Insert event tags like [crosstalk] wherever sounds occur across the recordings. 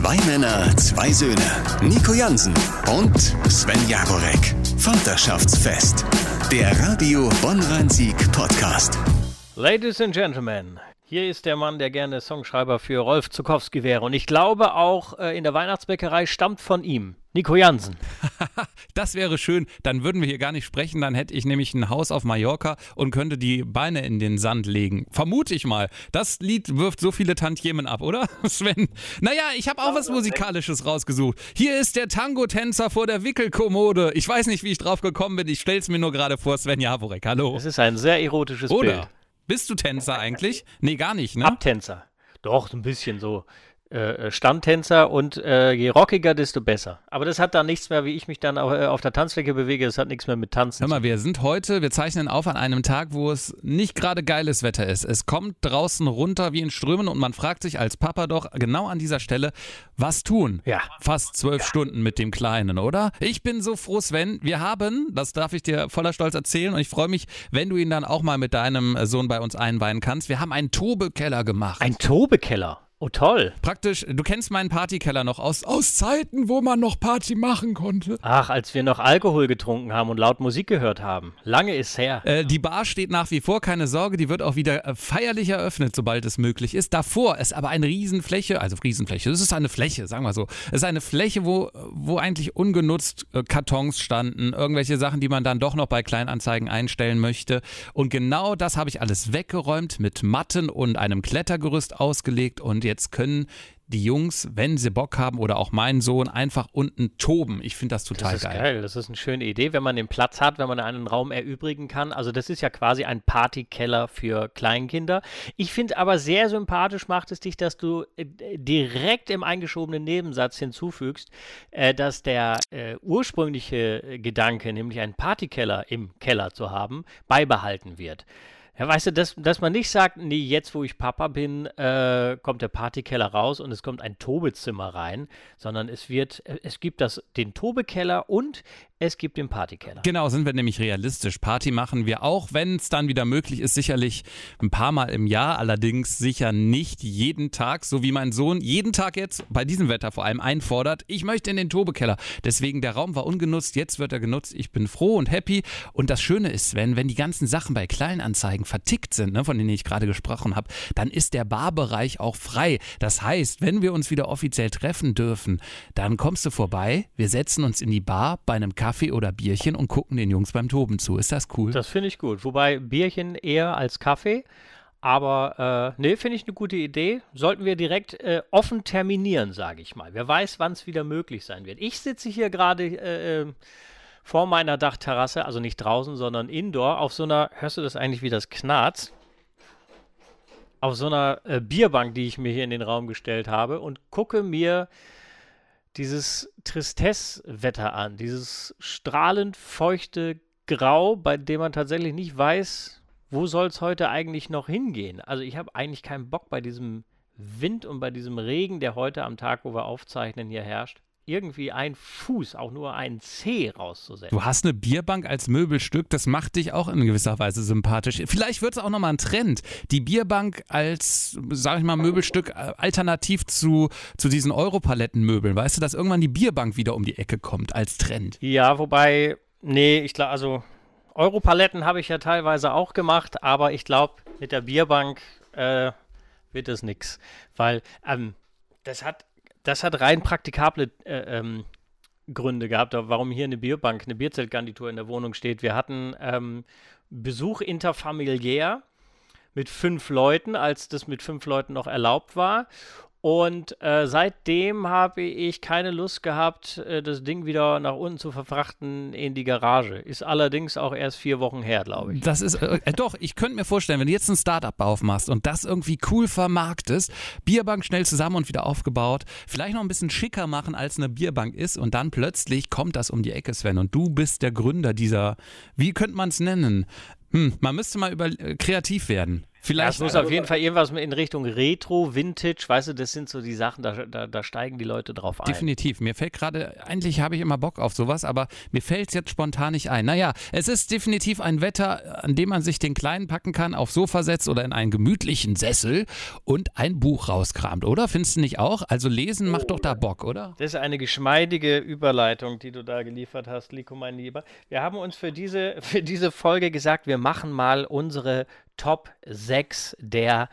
Zwei Männer, zwei Söhne. Nico Jansen und Sven Jagorek. Vaterschaftsfest. Der Radio Bonn-Rhein-Sieg Podcast. Ladies and Gentlemen, hier ist der Mann, der gerne Songschreiber für Rolf Zukowski wäre. Und ich glaube auch äh, in der Weihnachtsbäckerei stammt von ihm. Nico Jansen. [laughs] das wäre schön. Dann würden wir hier gar nicht sprechen. Dann hätte ich nämlich ein Haus auf Mallorca und könnte die Beine in den Sand legen. Vermute ich mal. Das Lied wirft so viele Tantiemen ab, oder, [laughs] Sven? Naja, ich habe auch was Musikalisches rausgesucht. Hier ist der Tango-Tänzer vor der Wickelkommode. Ich weiß nicht, wie ich drauf gekommen bin. Ich stell's mir nur gerade vor. Sven Jaworek, hallo. Es ist ein sehr erotisches oder? Bild. Bist du Tänzer eigentlich? Nee, gar nicht, ne? Abtänzer. Doch, so ein bisschen so. Äh, Standtänzer und äh, je rockiger, desto besser. Aber das hat dann nichts mehr, wie ich mich dann auf, äh, auf der Tanzfläche bewege, das hat nichts mehr mit Tanzen Hör mal, wir sind heute, wir zeichnen auf an einem Tag, wo es nicht gerade geiles Wetter ist. Es kommt draußen runter wie in Strömen und man fragt sich als Papa doch genau an dieser Stelle, was tun? Ja. Fast zwölf ja. Stunden mit dem Kleinen, oder? Ich bin so froh, Sven. Wir haben, das darf ich dir voller Stolz erzählen und ich freue mich, wenn du ihn dann auch mal mit deinem Sohn bei uns einweihen kannst. Wir haben einen Tobekeller gemacht. Ein Tobekeller? Oh, toll. Praktisch, du kennst meinen Partykeller noch aus, aus Zeiten, wo man noch Party machen konnte. Ach, als wir noch Alkohol getrunken haben und laut Musik gehört haben. Lange ist her. Äh, die Bar steht nach wie vor, keine Sorge, die wird auch wieder äh, feierlich eröffnet, sobald es möglich ist. Davor ist aber eine Riesenfläche, also Riesenfläche, das ist eine Fläche, sagen wir so. Es ist eine Fläche, wo, wo eigentlich ungenutzt äh, Kartons standen, irgendwelche Sachen, die man dann doch noch bei Kleinanzeigen einstellen möchte. Und genau das habe ich alles weggeräumt, mit Matten und einem Klettergerüst ausgelegt und jetzt können die Jungs, wenn sie Bock haben oder auch mein Sohn, einfach unten toben. Ich finde das total das ist geil. geil. Das ist eine schöne Idee, wenn man den Platz hat, wenn man einen Raum erübrigen kann. Also das ist ja quasi ein Partykeller für Kleinkinder. Ich finde aber sehr sympathisch macht es dich, dass du äh, direkt im eingeschobenen Nebensatz hinzufügst, äh, dass der äh, ursprüngliche Gedanke, nämlich einen Partykeller im Keller zu haben, beibehalten wird. Ja, weißt du, dass, dass man nicht sagt, nee, jetzt wo ich Papa bin, äh, kommt der Partykeller raus und es kommt ein Tobezimmer rein, sondern es wird, es gibt das, den Tobekeller und es gibt den Partykeller. Genau, sind wir nämlich realistisch. Party machen wir auch, wenn es dann wieder möglich ist, sicherlich ein paar Mal im Jahr, allerdings sicher nicht jeden Tag, so wie mein Sohn jeden Tag jetzt bei diesem Wetter vor allem einfordert, ich möchte in den Tobekeller. Deswegen der Raum war ungenutzt, jetzt wird er genutzt. Ich bin froh und happy. Und das Schöne ist, Sven, wenn die ganzen Sachen bei Kleinanzeigen vertickt sind, ne, von denen ich gerade gesprochen habe, dann ist der Barbereich auch frei. Das heißt, wenn wir uns wieder offiziell treffen dürfen, dann kommst du vorbei, wir setzen uns in die Bar bei einem Kaffee Kaffee oder Bierchen und gucken den Jungs beim Toben zu. Ist das cool? Das finde ich gut. Wobei Bierchen eher als Kaffee. Aber äh, nee, finde ich eine gute Idee. Sollten wir direkt äh, offen terminieren, sage ich mal. Wer weiß, wann es wieder möglich sein wird. Ich sitze hier gerade äh, äh, vor meiner Dachterrasse, also nicht draußen, sondern indoor, auf so einer, hörst du das eigentlich, wie das knarzt? Auf so einer äh, Bierbank, die ich mir hier in den Raum gestellt habe und gucke mir dieses Tristesse-Wetter an, dieses strahlend feuchte Grau, bei dem man tatsächlich nicht weiß, wo soll es heute eigentlich noch hingehen. Also ich habe eigentlich keinen Bock bei diesem Wind und bei diesem Regen, der heute am Tag, wo wir aufzeichnen, hier herrscht irgendwie ein Fuß, auch nur ein Zeh rauszusetzen. Du hast eine Bierbank als Möbelstück, das macht dich auch in gewisser Weise sympathisch. Vielleicht wird es auch nochmal ein Trend. Die Bierbank als, sag ich mal, Möbelstück äh, alternativ zu, zu diesen Europalettenmöbeln. Weißt du, dass irgendwann die Bierbank wieder um die Ecke kommt als Trend? Ja, wobei, nee, ich glaube, also Europaletten habe ich ja teilweise auch gemacht, aber ich glaube, mit der Bierbank äh, wird es nichts. Weil ähm, das hat das hat rein praktikable äh, ähm, Gründe gehabt, warum hier eine Bierbank, eine Bierzeltgarnitur in der Wohnung steht. Wir hatten ähm, Besuch interfamiliär mit fünf Leuten, als das mit fünf Leuten noch erlaubt war. Und äh, seitdem habe ich keine Lust gehabt, äh, das Ding wieder nach unten zu verfrachten in die Garage. Ist allerdings auch erst vier Wochen her, glaube ich. Das ist, äh, äh, doch, ich könnte mir vorstellen, wenn du jetzt ein Startup aufmachst und das irgendwie cool vermarktest, Bierbank schnell zusammen und wieder aufgebaut, vielleicht noch ein bisschen schicker machen, als eine Bierbank ist und dann plötzlich kommt das um die Ecke, Sven, und du bist der Gründer dieser, wie könnte man es nennen? Hm, man müsste mal über, äh, kreativ werden. Vielleicht. Ja, es muss auf jeden Fall irgendwas in Richtung Retro, Vintage, weißt du, das sind so die Sachen, da, da, da steigen die Leute drauf ein. Definitiv. Mir fällt gerade, eigentlich habe ich immer Bock auf sowas, aber mir fällt es jetzt spontan nicht ein. Naja, es ist definitiv ein Wetter, an dem man sich den Kleinen packen kann, aufs Sofa setzt oder in einen gemütlichen Sessel und ein Buch rauskramt, oder? Findest du nicht auch? Also lesen macht oh, doch da Bock, oder? Das ist eine geschmeidige Überleitung, die du da geliefert hast, Liko, mein Lieber. Wir haben uns für diese, für diese Folge gesagt, wir machen mal unsere Top 6 der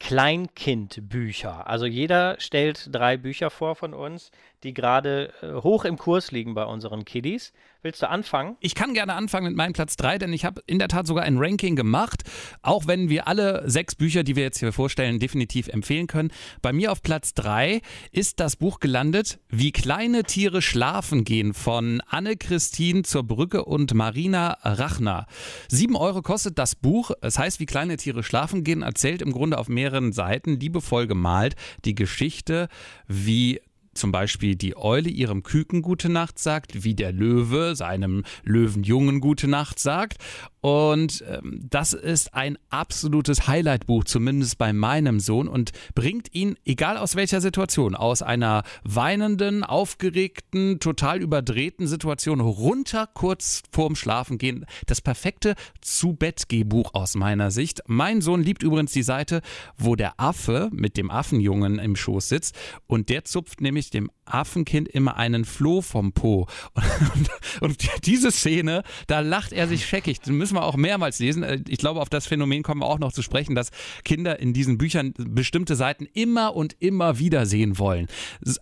Kleinkindbücher. Also jeder stellt drei Bücher vor von uns, die gerade äh, hoch im Kurs liegen bei unseren Kiddies. Willst du anfangen? Ich kann gerne anfangen mit meinem Platz 3, denn ich habe in der Tat sogar ein Ranking gemacht, auch wenn wir alle sechs Bücher, die wir jetzt hier vorstellen, definitiv empfehlen können. Bei mir auf Platz 3 ist das Buch gelandet, Wie kleine Tiere schlafen gehen von Anne-Christine zur Brücke und Marina Rachner. Sieben Euro kostet das Buch. Es heißt, Wie kleine Tiere schlafen gehen, erzählt im Grunde auf mehreren Seiten, liebevoll gemalt, die Geschichte, wie zum Beispiel die Eule ihrem Küken gute Nacht sagt, wie der Löwe seinem Löwenjungen gute Nacht sagt und ähm, das ist ein absolutes Highlight-Buch, zumindest bei meinem Sohn, und bringt ihn, egal aus welcher Situation, aus einer weinenden, aufgeregten, total überdrehten Situation runter kurz vorm Schlafengehen. Das perfekte Zu-Bett-Geh-Buch aus meiner Sicht. Mein Sohn liebt übrigens die Seite, wo der Affe mit dem Affenjungen im Schoß sitzt und der zupft nämlich dem Affenkind immer einen Floh vom Po. [laughs] Und, und diese Szene, da lacht er sich scheckig. Das müssen wir auch mehrmals lesen. Äh, ich glaube, auf das Phänomen kommen wir auch noch zu sprechen, dass Kinder in diesen Büchern bestimmte Seiten immer und immer wieder sehen wollen.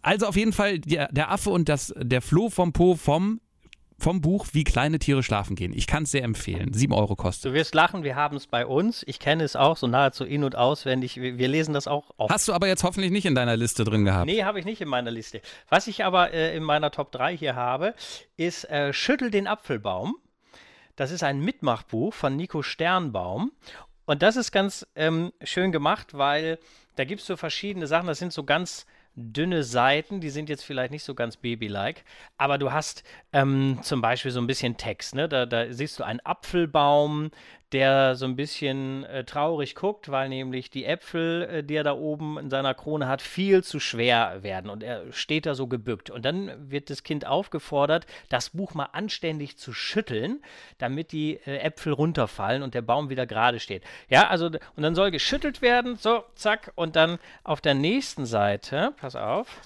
Also auf jeden Fall der, der Affe und das, der Floh vom Po vom vom Buch Wie kleine Tiere schlafen gehen. Ich kann es sehr empfehlen. Sieben Euro kostet. Du wirst lachen, wir haben es bei uns. Ich kenne es auch so nahezu in- und auswendig. Wir, wir, lesen das auch oft. Hast du aber jetzt hoffentlich nicht in deiner Liste drin gehabt? Nee, habe ich nicht in meiner Liste. Was ich aber äh, in meiner Top 3 hier habe, ist äh, Schüttel den Apfelbaum. Das ist ein Mitmachbuch von Nico Sternbaum. Und das ist ganz ähm, schön gemacht, weil da gibt es so verschiedene Sachen. Das sind so ganz dünne Seiten, die sind jetzt vielleicht nicht so ganz babylike, aber du hast ähm, zum Beispiel so ein bisschen Text, ne? Da, da siehst du einen Apfelbaum, der so ein bisschen äh, traurig guckt, weil nämlich die Äpfel, äh, die er da oben in seiner Krone hat, viel zu schwer werden und er steht da so gebückt. Und dann wird das Kind aufgefordert, das Buch mal anständig zu schütteln, damit die äh, Äpfel runterfallen und der Baum wieder gerade steht. Ja, also und dann soll geschüttelt werden, so, zack, und dann auf der nächsten Seite, pass auf,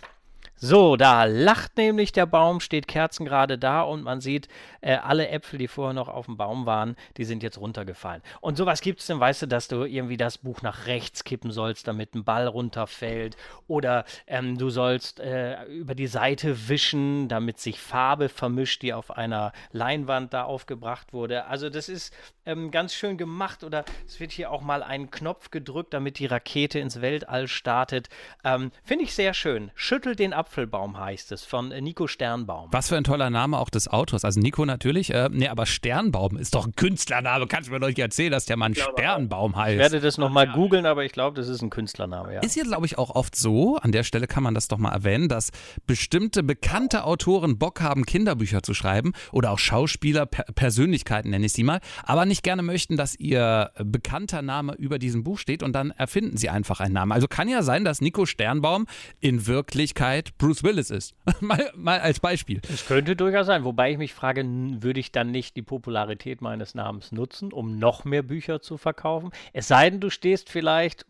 so, da lacht nämlich der Baum, steht kerzengerade da und man sieht, äh, alle Äpfel, die vorher noch auf dem Baum waren, die sind jetzt runtergefallen. Und sowas gibt es denn, weißt du, dass du irgendwie das Buch nach rechts kippen sollst, damit ein Ball runterfällt. Oder ähm, du sollst äh, über die Seite wischen, damit sich Farbe vermischt, die auf einer Leinwand da aufgebracht wurde. Also das ist ähm, ganz schön gemacht. Oder es wird hier auch mal ein Knopf gedrückt, damit die Rakete ins Weltall startet. Ähm, Finde ich sehr schön. Schüttelt den Apfel Apfelbaum heißt es, von Nico Sternbaum. Was für ein toller Name auch des Autors. Also Nico natürlich, äh, nee, aber Sternbaum ist doch ein Künstlername. Kannst du mir doch nicht erzählen, dass der Mann Sternbaum heißt. Ich werde das nochmal googeln, aber ich glaube, das ist ein Künstlername, ja. Ist ja, glaube ich, auch oft so, an der Stelle kann man das doch mal erwähnen, dass bestimmte bekannte Autoren Bock haben, Kinderbücher zu schreiben oder auch Schauspieler, per Persönlichkeiten nenne ich sie mal, aber nicht gerne möchten, dass ihr bekannter Name über diesem Buch steht und dann erfinden sie einfach einen Namen. Also kann ja sein, dass Nico Sternbaum in Wirklichkeit Bruce Willis ist. [laughs] mal, mal als Beispiel. Es könnte durchaus sein, wobei ich mich frage, würde ich dann nicht die Popularität meines Namens nutzen, um noch mehr Bücher zu verkaufen? Es sei denn, du stehst vielleicht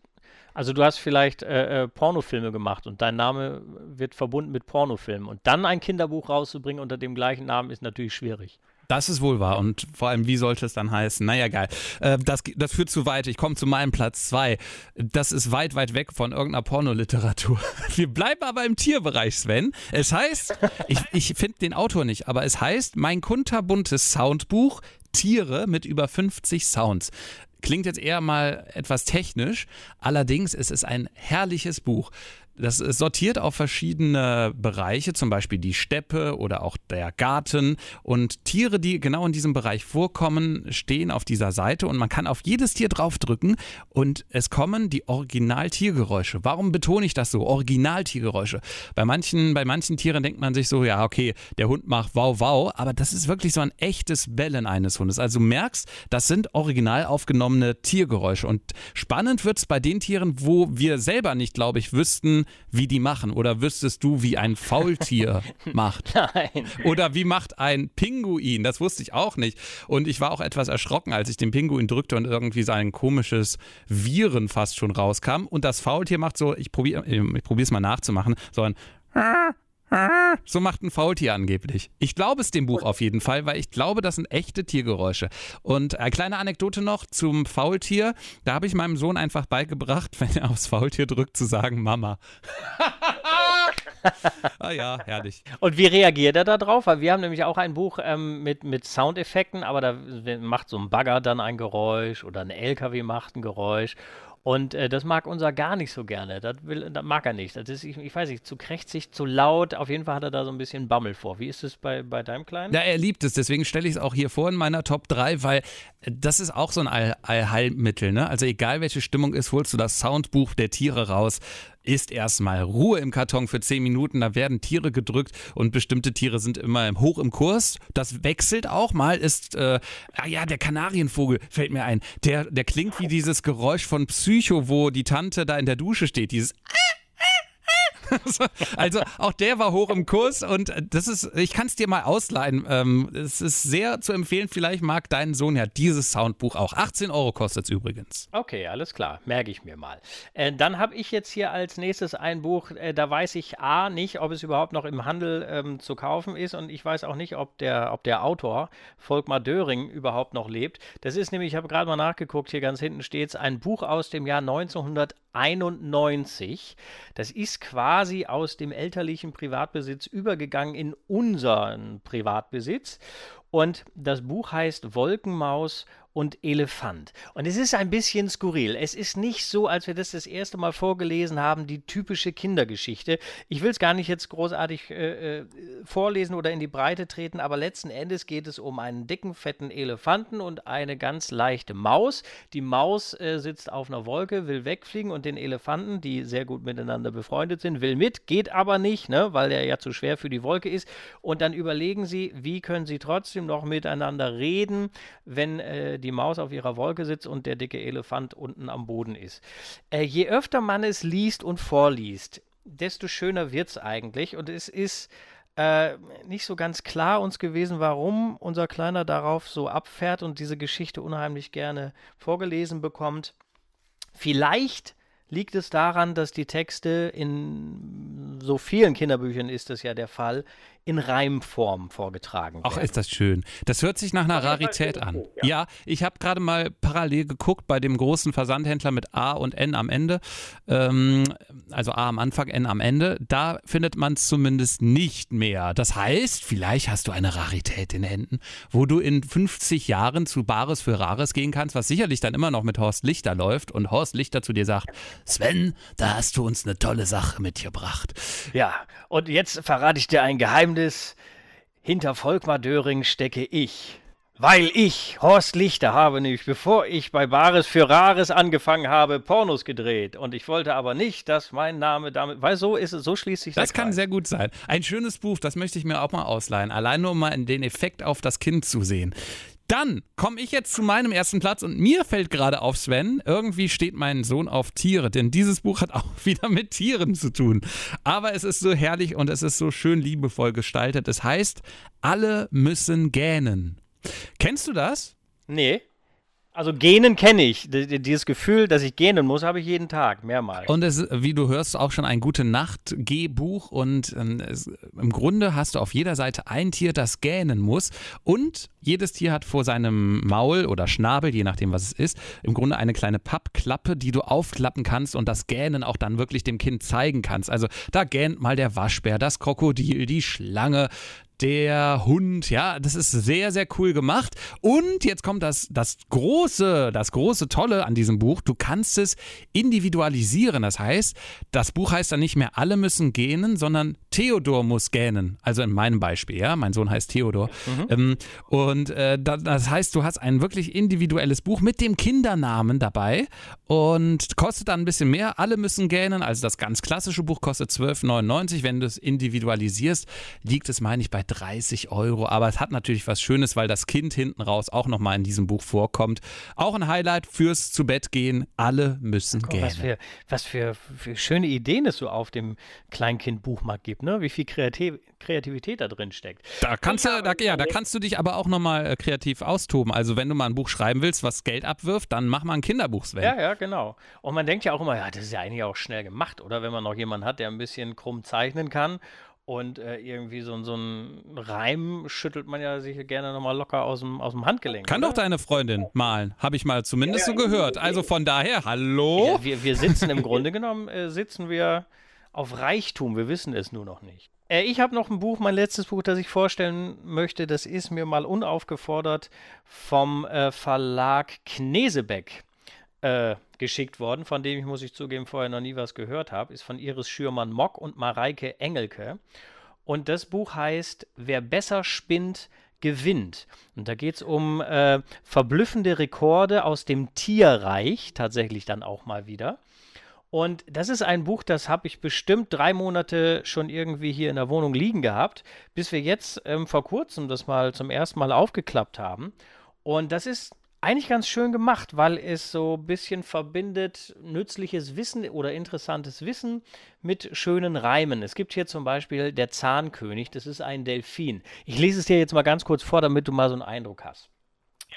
also du hast vielleicht äh, äh, Pornofilme gemacht und dein Name wird verbunden mit Pornofilmen. Und dann ein Kinderbuch rauszubringen unter dem gleichen Namen ist natürlich schwierig. Das ist wohl wahr. Und vor allem, wie sollte es dann heißen? Naja, geil. Äh, das, das führt zu weit. Ich komme zu meinem Platz 2. Das ist weit, weit weg von irgendeiner Pornoliteratur. [laughs] Wir bleiben aber im Tierbereich, Sven. Es heißt, ich, ich finde den Autor nicht, aber es heißt mein kunterbuntes Soundbuch Tiere mit über 50 Sounds. Klingt jetzt eher mal etwas technisch, allerdings ist es ein herrliches Buch. Das sortiert auf verschiedene Bereiche, zum Beispiel die Steppe oder auch der Garten. Und Tiere, die genau in diesem Bereich vorkommen, stehen auf dieser Seite und man kann auf jedes Tier draufdrücken und es kommen die Original-Tiergeräusche. Warum betone ich das so? Original-Tiergeräusche. Bei manchen, bei manchen Tieren denkt man sich so, ja, okay, der Hund macht wow, wow, aber das ist wirklich so ein echtes Bellen eines Hundes. Also du merkst, das sind original aufgenommene Tiergeräusche. Und spannend wird es bei den Tieren, wo wir selber nicht, glaube ich, wüssten, wie die machen. Oder wüsstest du, wie ein Faultier [laughs] macht? Nein. Oder wie macht ein Pinguin? Das wusste ich auch nicht. Und ich war auch etwas erschrocken, als ich den Pinguin drückte und irgendwie sein komisches Viren fast schon rauskam. Und das Faultier macht so, ich probiere ich es mal nachzumachen, so ein [laughs] so macht ein Faultier angeblich. Ich glaube es dem Buch auf jeden Fall, weil ich glaube, das sind echte Tiergeräusche. Und eine kleine Anekdote noch zum Faultier. Da habe ich meinem Sohn einfach beigebracht, [laughs] wenn er aufs Faultier drückt, zu sagen Mama. [laughs] ah ja, herrlich. Und wie reagiert er da drauf? Weil wir haben nämlich auch ein Buch ähm, mit, mit Soundeffekten, aber da macht so ein Bagger dann ein Geräusch oder ein LKW macht ein Geräusch. Und äh, das mag unser gar nicht so gerne. Das, will, das mag er nicht. Das ist, ich, ich, weiß nicht, zu krächzig, zu laut. Auf jeden Fall hat er da so ein bisschen Bammel vor. Wie ist es bei, bei deinem Kleinen? Ja, er liebt es. Deswegen stelle ich es auch hier vor in meiner Top 3, weil äh, das ist auch so ein All Allheilmittel. Ne? Also egal welche Stimmung ist, holst du das Soundbuch der Tiere raus ist erstmal Ruhe im Karton für 10 Minuten. Da werden Tiere gedrückt und bestimmte Tiere sind immer hoch im Kurs. Das wechselt auch. Mal ist, äh, ah ja, der Kanarienvogel fällt mir ein. Der, der klingt wie dieses Geräusch von Psycho, wo die Tante da in der Dusche steht. Dieses [laughs] also auch der war hoch im Kurs und das ist, ich kann es dir mal ausleihen. Ähm, es ist sehr zu empfehlen. Vielleicht mag dein Sohn ja dieses Soundbuch auch. 18 Euro kostet es übrigens. Okay, alles klar. Merke ich mir mal. Äh, dann habe ich jetzt hier als nächstes ein Buch, äh, da weiß ich A nicht, ob es überhaupt noch im Handel ähm, zu kaufen ist und ich weiß auch nicht, ob der, ob der Autor, Volkmar Döring, überhaupt noch lebt. Das ist nämlich, ich habe gerade mal nachgeguckt, hier ganz hinten steht es, ein Buch aus dem Jahr 1991. Das ist quasi aus dem elterlichen Privatbesitz übergegangen in unseren Privatbesitz. Und das Buch heißt Wolkenmaus und Elefant. Und es ist ein bisschen skurril. Es ist nicht so, als wir das das erste Mal vorgelesen haben, die typische Kindergeschichte. Ich will es gar nicht jetzt großartig äh, äh, vorlesen oder in die Breite treten, aber letzten Endes geht es um einen dicken, fetten Elefanten und eine ganz leichte Maus. Die Maus äh, sitzt auf einer Wolke, will wegfliegen und den Elefanten, die sehr gut miteinander befreundet sind, will mit, geht aber nicht, ne, weil er ja zu schwer für die Wolke ist. Und dann überlegen sie, wie können sie trotzdem noch miteinander reden, wenn äh, die Maus auf ihrer Wolke sitzt und der dicke Elefant unten am Boden ist. Äh, je öfter man es liest und vorliest, desto schöner wird es eigentlich. Und es ist äh, nicht so ganz klar uns gewesen, warum unser Kleiner darauf so abfährt und diese Geschichte unheimlich gerne vorgelesen bekommt. Vielleicht liegt es daran, dass die Texte in so vielen Kinderbüchern ist es ja der Fall, in Reimform vorgetragen werden. Ach, ist das schön. Das hört sich nach einer Rarität an. Ja, ja ich habe gerade mal parallel geguckt bei dem großen Versandhändler mit A und N am Ende. Ähm, also A am Anfang, N am Ende. Da findet man es zumindest nicht mehr. Das heißt, vielleicht hast du eine Rarität in Händen, wo du in 50 Jahren zu Bares für Rares gehen kannst, was sicherlich dann immer noch mit Horst Lichter läuft und Horst Lichter zu dir sagt, Sven, da hast du uns eine tolle Sache mitgebracht. Ja, und jetzt verrate ich dir ein Geheimnis hinter Volkmar Döring stecke ich. Weil ich, Horst Lichter, habe nämlich, bevor ich bei Bares für Rares angefangen habe, Pornos gedreht. Und ich wollte aber nicht, dass mein Name damit. Weil so ist es, so schließt sich das. Das kann sehr gut sein. Ein schönes Buch, das möchte ich mir auch mal ausleihen. Allein nur mal den Effekt auf das Kind zu sehen. Dann komme ich jetzt zu meinem ersten Platz und mir fällt gerade auf, Sven, irgendwie steht mein Sohn auf Tiere, denn dieses Buch hat [laughs] auch wieder mit Tieren zu tun. Aber es ist so herrlich und es ist so schön liebevoll gestaltet. Es heißt, alle müssen gähnen. Kennst du das? Nee. Also Genen kenne ich. Dieses Gefühl, dass ich gähnen muss, habe ich jeden Tag, mehrmals. Und es, wie du hörst, auch schon ein gute Nacht-Gehbuch. Und ähm, es, im Grunde hast du auf jeder Seite ein Tier, das gähnen muss. Und jedes Tier hat vor seinem Maul oder Schnabel, je nachdem, was es ist, im Grunde eine kleine Pappklappe, die du aufklappen kannst und das Gähnen auch dann wirklich dem Kind zeigen kannst. Also da gähnt mal der Waschbär, das Krokodil, die Schlange, der Hund, ja, das ist sehr, sehr cool gemacht. Und jetzt kommt das, das große, das große Tolle an diesem Buch. Du kannst es individualisieren. Das heißt, das Buch heißt dann nicht mehr alle müssen gähnen, sondern Theodor muss gähnen. Also in meinem Beispiel, ja, mein Sohn heißt Theodor. Mhm. Ähm, und äh, das heißt, du hast ein wirklich individuelles Buch mit dem Kindernamen dabei und kostet dann ein bisschen mehr. Alle müssen gähnen. Also das ganz klassische Buch kostet 12,99. Wenn du es individualisierst, liegt es, meine ich, bei 30 Euro. Aber es hat natürlich was Schönes, weil das Kind hinten raus auch nochmal in diesem Buch vorkommt. Auch ein Highlight fürs zu Bett gehen. Alle müssen Guck, gähnen. Was, für, was für, für, schöne Ideen es so auf dem Kleinkind-Buchmarkt gibt, ne? Wie viel Kreativ Kreativität da drin steckt. Da kannst, du, da, ja, da kannst du dich aber auch nochmal äh, kreativ austoben. Also wenn du mal ein Buch schreiben willst, was Geld abwirft, dann mach mal ein Kinderbuch, Sven. Ja, ja, genau. Und man denkt ja auch immer, ja, das ist ja eigentlich auch schnell gemacht, oder? Wenn man noch jemanden hat, der ein bisschen krumm zeichnen kann und äh, irgendwie so, so ein Reim schüttelt man ja sich gerne nochmal locker aus dem, aus dem Handgelenk. Kann oder? doch deine Freundin malen, habe ich mal zumindest ja, so gehört. Also von daher, hallo? Ja, wir, wir sitzen im [laughs] Grunde genommen, äh, sitzen wir auf Reichtum, wir wissen es nur noch nicht. Äh, ich habe noch ein Buch, mein letztes Buch, das ich vorstellen möchte, das ist mir mal unaufgefordert vom äh, Verlag Knesebeck äh, geschickt worden, von dem ich, muss ich zugeben, vorher noch nie was gehört habe, ist von Iris Schürmann-Mock und Mareike Engelke. Und das Buch heißt Wer besser spinnt, gewinnt. Und da geht es um äh, verblüffende Rekorde aus dem Tierreich, tatsächlich dann auch mal wieder. Und das ist ein Buch, das habe ich bestimmt drei Monate schon irgendwie hier in der Wohnung liegen gehabt, bis wir jetzt ähm, vor kurzem das mal zum ersten Mal aufgeklappt haben. Und das ist eigentlich ganz schön gemacht, weil es so ein bisschen verbindet nützliches Wissen oder interessantes Wissen mit schönen Reimen. Es gibt hier zum Beispiel der Zahnkönig, das ist ein Delfin. Ich lese es dir jetzt mal ganz kurz vor, damit du mal so einen Eindruck hast.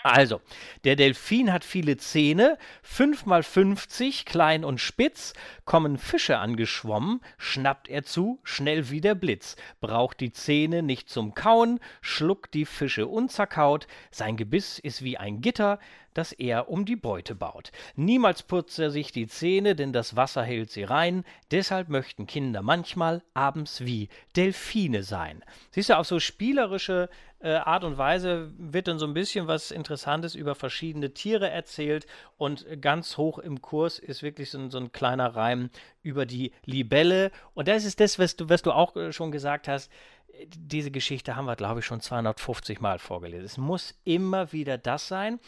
Also, der Delfin hat viele Zähne, 5 mal 50, klein und spitz, kommen Fische angeschwommen, schnappt er zu, schnell wie der Blitz, braucht die Zähne nicht zum Kauen, schluckt die Fische unzerkaut, sein Gebiss ist wie ein Gitter, das er um die Beute baut. Niemals putzt er sich die Zähne, denn das Wasser hält sie rein. Deshalb möchten Kinder manchmal abends wie Delfine sein. Siehst du, auf so spielerische äh, Art und Weise wird dann so ein bisschen was Interessantes über verschiedene Tiere erzählt und ganz hoch im Kurs ist wirklich so, so ein kleiner Reim über die Libelle. Und das ist das, was du, was du auch äh, schon gesagt hast diese Geschichte haben wir, glaube ich, schon 250 Mal vorgelesen. Es muss immer wieder das sein.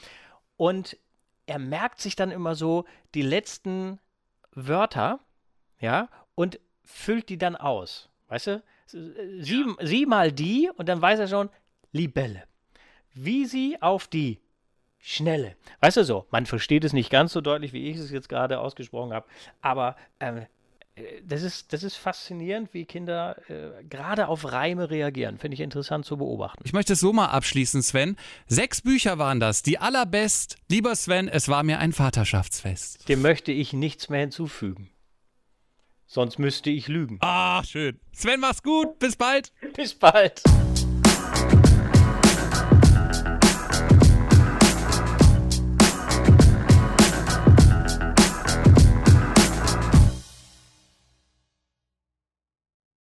Und er merkt sich dann immer so die letzten Wörter, ja, und füllt die dann aus. Weißt du? Sieh, ja. sieh mal die und dann weiß er schon, Libelle. Wie sie auf die Schnelle. Weißt du so, man versteht es nicht ganz so deutlich, wie ich es jetzt gerade ausgesprochen habe, aber ähm, das ist, das ist faszinierend, wie Kinder äh, gerade auf Reime reagieren. Finde ich interessant zu beobachten. Ich möchte es so mal abschließen, Sven. Sechs Bücher waren das, die allerbest. Lieber Sven, es war mir ein Vaterschaftsfest. Dem möchte ich nichts mehr hinzufügen. Sonst müsste ich lügen. Ah, schön. Sven, mach's gut. Bis bald. Bis bald.